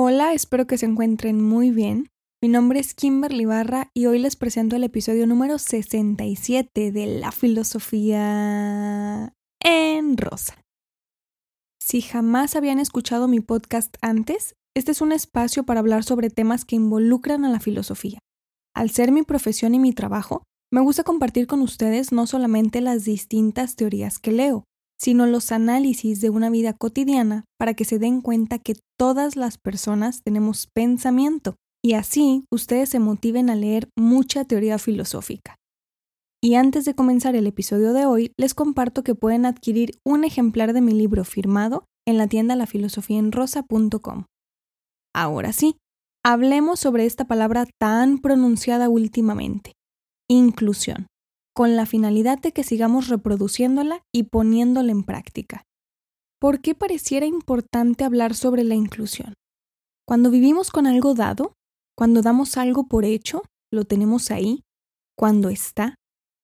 Hola, espero que se encuentren muy bien. Mi nombre es Kimberly Barra y hoy les presento el episodio número 67 de La Filosofía en Rosa. Si jamás habían escuchado mi podcast antes, este es un espacio para hablar sobre temas que involucran a la filosofía. Al ser mi profesión y mi trabajo, me gusta compartir con ustedes no solamente las distintas teorías que leo, sino los análisis de una vida cotidiana para que se den cuenta que todas las personas tenemos pensamiento y así ustedes se motiven a leer mucha teoría filosófica. Y antes de comenzar el episodio de hoy, les comparto que pueden adquirir un ejemplar de mi libro firmado en la tienda lafilosofiaenrosa.com. Ahora sí, hablemos sobre esta palabra tan pronunciada últimamente, inclusión con la finalidad de que sigamos reproduciéndola y poniéndola en práctica. ¿Por qué pareciera importante hablar sobre la inclusión? Cuando vivimos con algo dado, cuando damos algo por hecho, lo tenemos ahí, cuando está,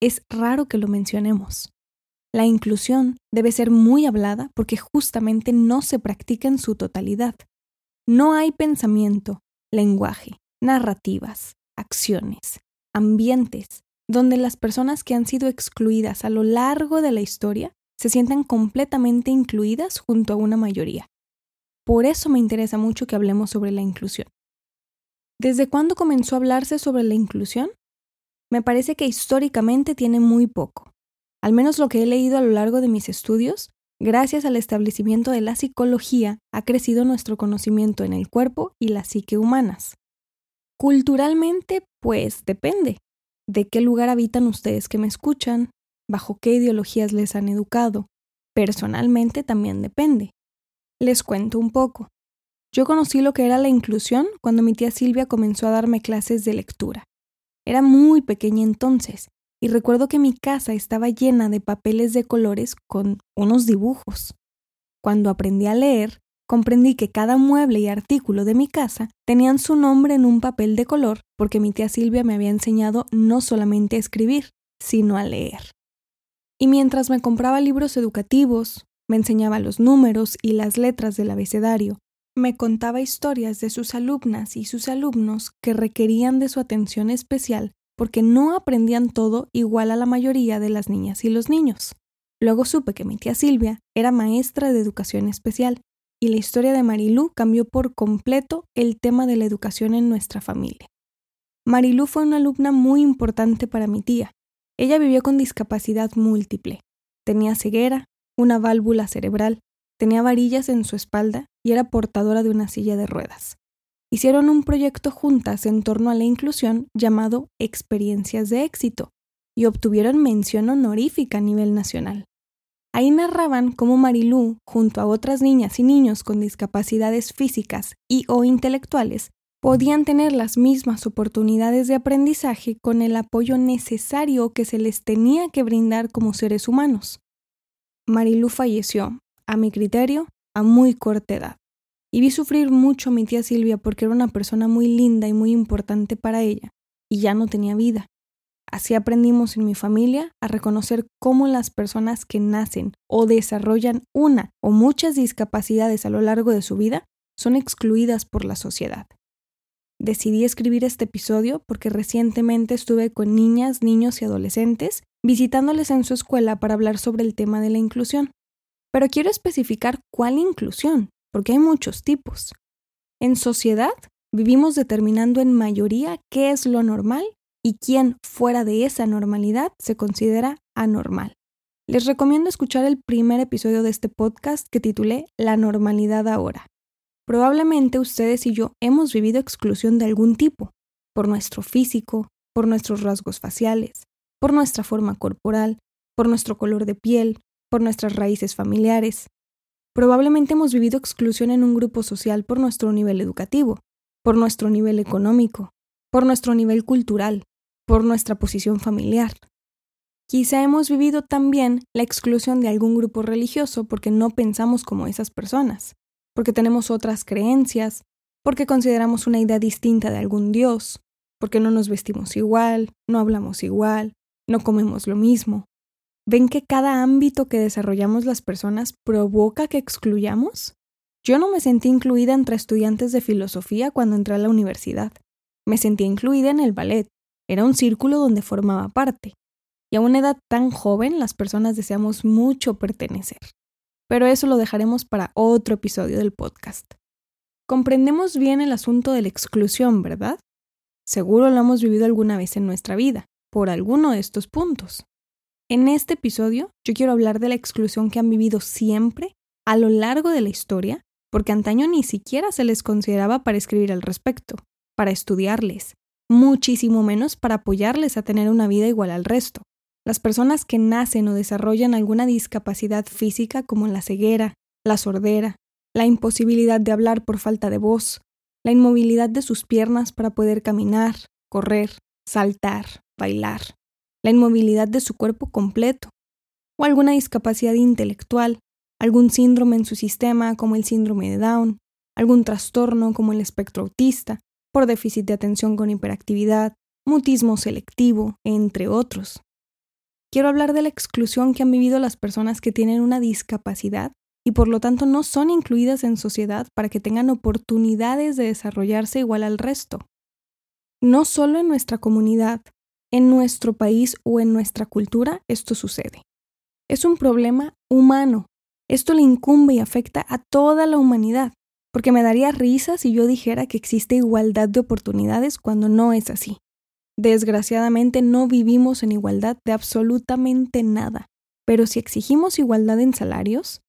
es raro que lo mencionemos. La inclusión debe ser muy hablada porque justamente no se practica en su totalidad. No hay pensamiento, lenguaje, narrativas, acciones, ambientes, donde las personas que han sido excluidas a lo largo de la historia se sientan completamente incluidas junto a una mayoría. Por eso me interesa mucho que hablemos sobre la inclusión. ¿Desde cuándo comenzó a hablarse sobre la inclusión? Me parece que históricamente tiene muy poco. Al menos lo que he leído a lo largo de mis estudios, gracias al establecimiento de la psicología, ha crecido nuestro conocimiento en el cuerpo y la psique humanas. Culturalmente, pues depende de qué lugar habitan ustedes que me escuchan, bajo qué ideologías les han educado. Personalmente también depende. Les cuento un poco. Yo conocí lo que era la inclusión cuando mi tía Silvia comenzó a darme clases de lectura. Era muy pequeña entonces, y recuerdo que mi casa estaba llena de papeles de colores con unos dibujos. Cuando aprendí a leer, comprendí que cada mueble y artículo de mi casa tenían su nombre en un papel de color porque mi tía Silvia me había enseñado no solamente a escribir, sino a leer. Y mientras me compraba libros educativos, me enseñaba los números y las letras del abecedario, me contaba historias de sus alumnas y sus alumnos que requerían de su atención especial porque no aprendían todo igual a la mayoría de las niñas y los niños. Luego supe que mi tía Silvia era maestra de educación especial y la historia de Marilú cambió por completo el tema de la educación en nuestra familia. Marilú fue una alumna muy importante para mi tía. Ella vivió con discapacidad múltiple. Tenía ceguera, una válvula cerebral, tenía varillas en su espalda y era portadora de una silla de ruedas. Hicieron un proyecto juntas en torno a la inclusión llamado Experiencias de éxito y obtuvieron mención honorífica a nivel nacional. Ahí narraban cómo Marilú, junto a otras niñas y niños con discapacidades físicas y o intelectuales, podían tener las mismas oportunidades de aprendizaje con el apoyo necesario que se les tenía que brindar como seres humanos. Marilú falleció, a mi criterio, a muy corta edad. Y vi sufrir mucho a mi tía Silvia porque era una persona muy linda y muy importante para ella, y ya no tenía vida. Así aprendimos en mi familia a reconocer cómo las personas que nacen o desarrollan una o muchas discapacidades a lo largo de su vida son excluidas por la sociedad. Decidí escribir este episodio porque recientemente estuve con niñas, niños y adolescentes visitándoles en su escuela para hablar sobre el tema de la inclusión. Pero quiero especificar cuál inclusión, porque hay muchos tipos. En sociedad, vivimos determinando en mayoría qué es lo normal y quién fuera de esa normalidad se considera anormal. Les recomiendo escuchar el primer episodio de este podcast que titulé La normalidad ahora. Probablemente ustedes y yo hemos vivido exclusión de algún tipo, por nuestro físico, por nuestros rasgos faciales, por nuestra forma corporal, por nuestro color de piel, por nuestras raíces familiares. Probablemente hemos vivido exclusión en un grupo social por nuestro nivel educativo, por nuestro nivel económico, por nuestro nivel cultural, por nuestra posición familiar. Quizá hemos vivido también la exclusión de algún grupo religioso porque no pensamos como esas personas, porque tenemos otras creencias, porque consideramos una idea distinta de algún Dios, porque no nos vestimos igual, no hablamos igual, no comemos lo mismo. ¿Ven que cada ámbito que desarrollamos las personas provoca que excluyamos? Yo no me sentí incluida entre estudiantes de filosofía cuando entré a la universidad. Me sentía incluida en el ballet. Era un círculo donde formaba parte. Y a una edad tan joven las personas deseamos mucho pertenecer. Pero eso lo dejaremos para otro episodio del podcast. Comprendemos bien el asunto de la exclusión, ¿verdad? Seguro lo hemos vivido alguna vez en nuestra vida, por alguno de estos puntos. En este episodio yo quiero hablar de la exclusión que han vivido siempre a lo largo de la historia, porque antaño ni siquiera se les consideraba para escribir al respecto, para estudiarles, muchísimo menos para apoyarles a tener una vida igual al resto. Las personas que nacen o desarrollan alguna discapacidad física como la ceguera, la sordera, la imposibilidad de hablar por falta de voz, la inmovilidad de sus piernas para poder caminar, correr, saltar, bailar, la inmovilidad de su cuerpo completo, o alguna discapacidad intelectual, algún síndrome en su sistema como el síndrome de Down, algún trastorno como el espectro autista, por déficit de atención con hiperactividad, mutismo selectivo, entre otros. Quiero hablar de la exclusión que han vivido las personas que tienen una discapacidad y por lo tanto no son incluidas en sociedad para que tengan oportunidades de desarrollarse igual al resto. No solo en nuestra comunidad, en nuestro país o en nuestra cultura esto sucede. Es un problema humano. Esto le incumbe y afecta a toda la humanidad, porque me daría risa si yo dijera que existe igualdad de oportunidades cuando no es así. Desgraciadamente no vivimos en igualdad de absolutamente nada, pero si exigimos igualdad en salarios,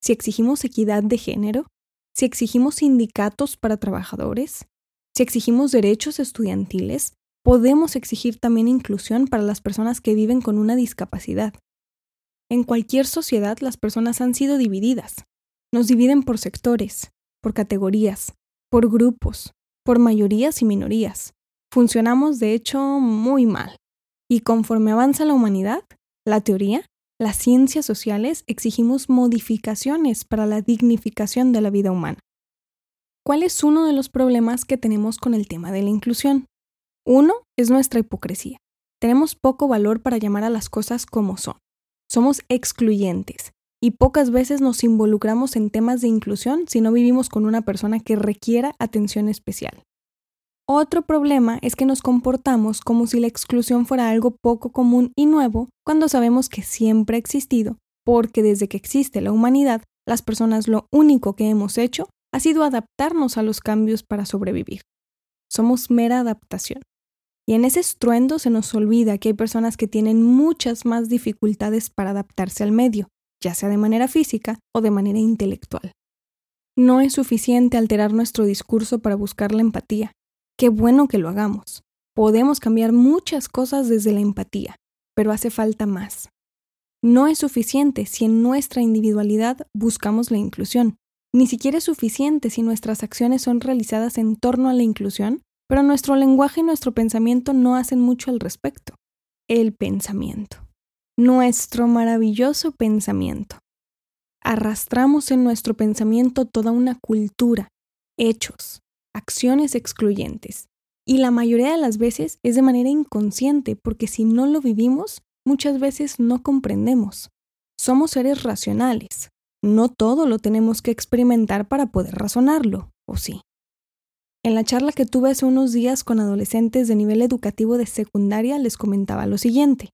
si exigimos equidad de género, si exigimos sindicatos para trabajadores, si exigimos derechos estudiantiles, podemos exigir también inclusión para las personas que viven con una discapacidad. En cualquier sociedad las personas han sido divididas. Nos dividen por sectores, por categorías, por grupos, por mayorías y minorías. Funcionamos, de hecho, muy mal. Y conforme avanza la humanidad, la teoría las ciencias sociales exigimos modificaciones para la dignificación de la vida humana. ¿Cuál es uno de los problemas que tenemos con el tema de la inclusión? Uno es nuestra hipocresía. Tenemos poco valor para llamar a las cosas como son. Somos excluyentes y pocas veces nos involucramos en temas de inclusión si no vivimos con una persona que requiera atención especial. Otro problema es que nos comportamos como si la exclusión fuera algo poco común y nuevo cuando sabemos que siempre ha existido, porque desde que existe la humanidad, las personas lo único que hemos hecho ha sido adaptarnos a los cambios para sobrevivir. Somos mera adaptación. Y en ese estruendo se nos olvida que hay personas que tienen muchas más dificultades para adaptarse al medio, ya sea de manera física o de manera intelectual. No es suficiente alterar nuestro discurso para buscar la empatía. Qué bueno que lo hagamos. Podemos cambiar muchas cosas desde la empatía, pero hace falta más. No es suficiente si en nuestra individualidad buscamos la inclusión. Ni siquiera es suficiente si nuestras acciones son realizadas en torno a la inclusión, pero nuestro lenguaje y nuestro pensamiento no hacen mucho al respecto. El pensamiento. Nuestro maravilloso pensamiento. Arrastramos en nuestro pensamiento toda una cultura, hechos, acciones excluyentes. Y la mayoría de las veces es de manera inconsciente, porque si no lo vivimos, muchas veces no comprendemos. Somos seres racionales. No todo lo tenemos que experimentar para poder razonarlo, ¿o sí? En la charla que tuve hace unos días con adolescentes de nivel educativo de secundaria les comentaba lo siguiente.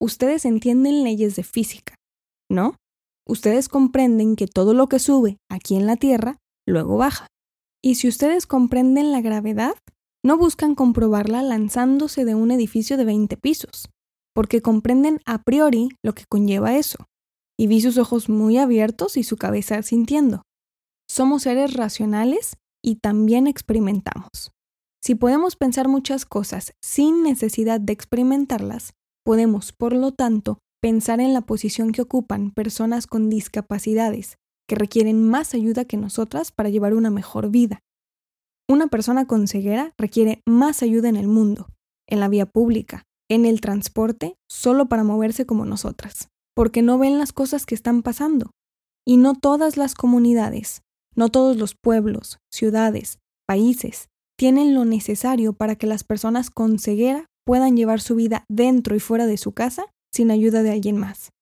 Ustedes entienden leyes de física, ¿no? Ustedes comprenden que todo lo que sube aquí en la Tierra luego baja. Y si ustedes comprenden la gravedad, no buscan comprobarla lanzándose de un edificio de 20 pisos, porque comprenden a priori lo que conlleva eso. Y vi sus ojos muy abiertos y su cabeza sintiendo. Somos seres racionales y también experimentamos. Si podemos pensar muchas cosas sin necesidad de experimentarlas, podemos, por lo tanto, pensar en la posición que ocupan personas con discapacidades que requieren más ayuda que nosotras para llevar una mejor vida. Una persona con ceguera requiere más ayuda en el mundo, en la vía pública, en el transporte, solo para moverse como nosotras, porque no ven las cosas que están pasando. Y no todas las comunidades, no todos los pueblos, ciudades, países, tienen lo necesario para que las personas con ceguera puedan llevar su vida dentro y fuera de su casa sin ayuda de alguien más.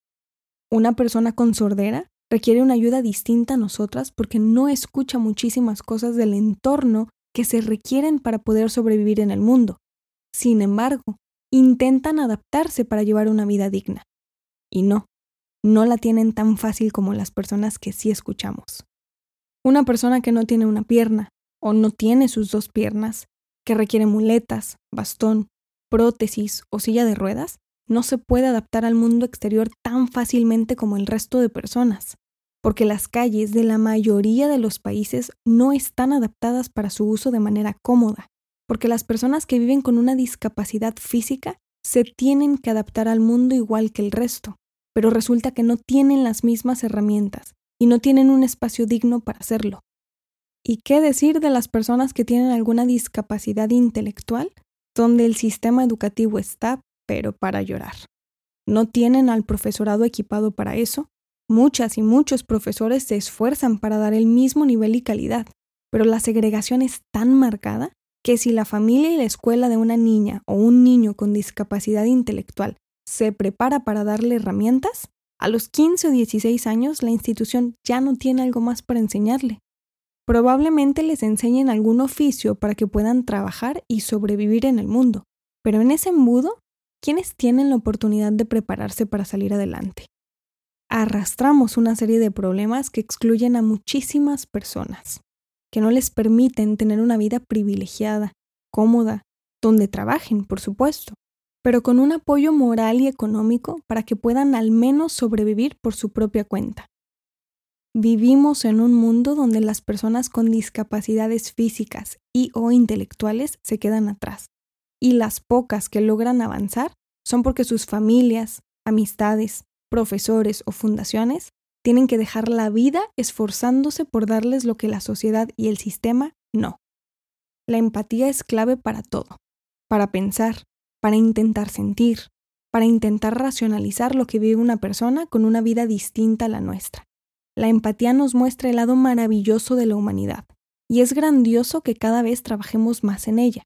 Una persona con sordera requiere una ayuda distinta a nosotras porque no escucha muchísimas cosas del entorno que se requieren para poder sobrevivir en el mundo. Sin embargo, intentan adaptarse para llevar una vida digna. Y no, no la tienen tan fácil como las personas que sí escuchamos. Una persona que no tiene una pierna o no tiene sus dos piernas, que requiere muletas, bastón, prótesis o silla de ruedas, no se puede adaptar al mundo exterior tan fácilmente como el resto de personas, porque las calles de la mayoría de los países no están adaptadas para su uso de manera cómoda, porque las personas que viven con una discapacidad física se tienen que adaptar al mundo igual que el resto, pero resulta que no tienen las mismas herramientas y no tienen un espacio digno para hacerlo. ¿Y qué decir de las personas que tienen alguna discapacidad intelectual, donde el sistema educativo está pero para llorar. No tienen al profesorado equipado para eso. Muchas y muchos profesores se esfuerzan para dar el mismo nivel y calidad, pero la segregación es tan marcada que si la familia y la escuela de una niña o un niño con discapacidad intelectual se prepara para darle herramientas, a los 15 o 16 años la institución ya no tiene algo más para enseñarle. Probablemente les enseñen algún oficio para que puedan trabajar y sobrevivir en el mundo, pero en ese embudo ¿quiénes tienen la oportunidad de prepararse para salir adelante? Arrastramos una serie de problemas que excluyen a muchísimas personas, que no les permiten tener una vida privilegiada, cómoda, donde trabajen, por supuesto, pero con un apoyo moral y económico para que puedan al menos sobrevivir por su propia cuenta. Vivimos en un mundo donde las personas con discapacidades físicas y o intelectuales se quedan atrás y las pocas que logran avanzar son porque sus familias, amistades, profesores o fundaciones tienen que dejar la vida esforzándose por darles lo que la sociedad y el sistema no. La empatía es clave para todo, para pensar, para intentar sentir, para intentar racionalizar lo que vive una persona con una vida distinta a la nuestra. La empatía nos muestra el lado maravilloso de la humanidad, y es grandioso que cada vez trabajemos más en ella,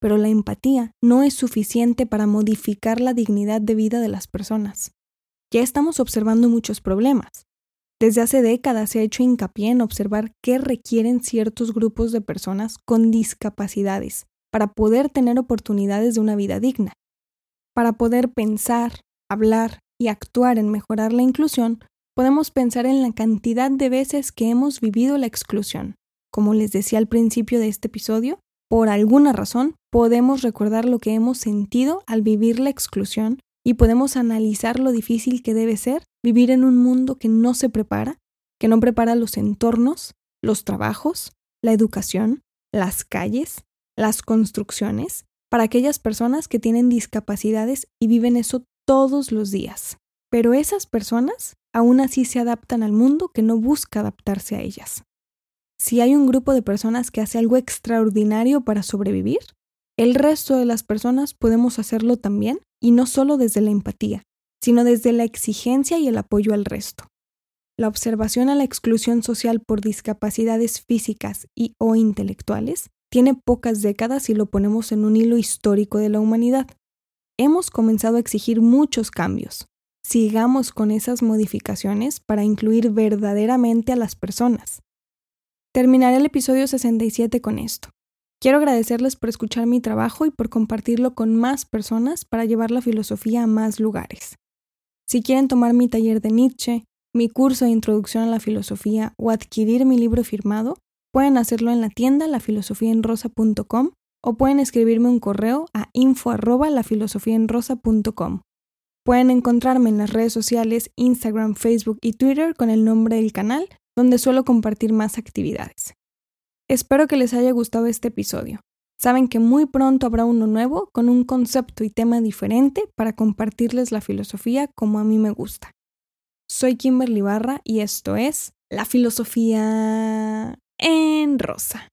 pero la empatía no es suficiente para modificar la dignidad de vida de las personas. Ya estamos observando muchos problemas. Desde hace décadas se ha hecho hincapié en observar qué requieren ciertos grupos de personas con discapacidades para poder tener oportunidades de una vida digna. Para poder pensar, hablar y actuar en mejorar la inclusión, podemos pensar en la cantidad de veces que hemos vivido la exclusión. Como les decía al principio de este episodio, por alguna razón, podemos recordar lo que hemos sentido al vivir la exclusión y podemos analizar lo difícil que debe ser vivir en un mundo que no se prepara, que no prepara los entornos, los trabajos, la educación, las calles, las construcciones, para aquellas personas que tienen discapacidades y viven eso todos los días. Pero esas personas aún así se adaptan al mundo que no busca adaptarse a ellas. Si hay un grupo de personas que hace algo extraordinario para sobrevivir, el resto de las personas podemos hacerlo también, y no solo desde la empatía, sino desde la exigencia y el apoyo al resto. La observación a la exclusión social por discapacidades físicas y o intelectuales tiene pocas décadas y lo ponemos en un hilo histórico de la humanidad. Hemos comenzado a exigir muchos cambios. Sigamos con esas modificaciones para incluir verdaderamente a las personas, Terminaré el episodio 67 con esto. Quiero agradecerles por escuchar mi trabajo y por compartirlo con más personas para llevar la filosofía a más lugares. Si quieren tomar mi taller de Nietzsche, mi curso de introducción a la filosofía o adquirir mi libro firmado, pueden hacerlo en la tienda lafilosofiaenrosa.com o pueden escribirme un correo a info Pueden encontrarme en las redes sociales Instagram, Facebook y Twitter con el nombre del canal donde suelo compartir más actividades. Espero que les haya gustado este episodio. Saben que muy pronto habrá uno nuevo con un concepto y tema diferente para compartirles la filosofía como a mí me gusta. Soy Kimberly Barra y esto es La Filosofía en Rosa.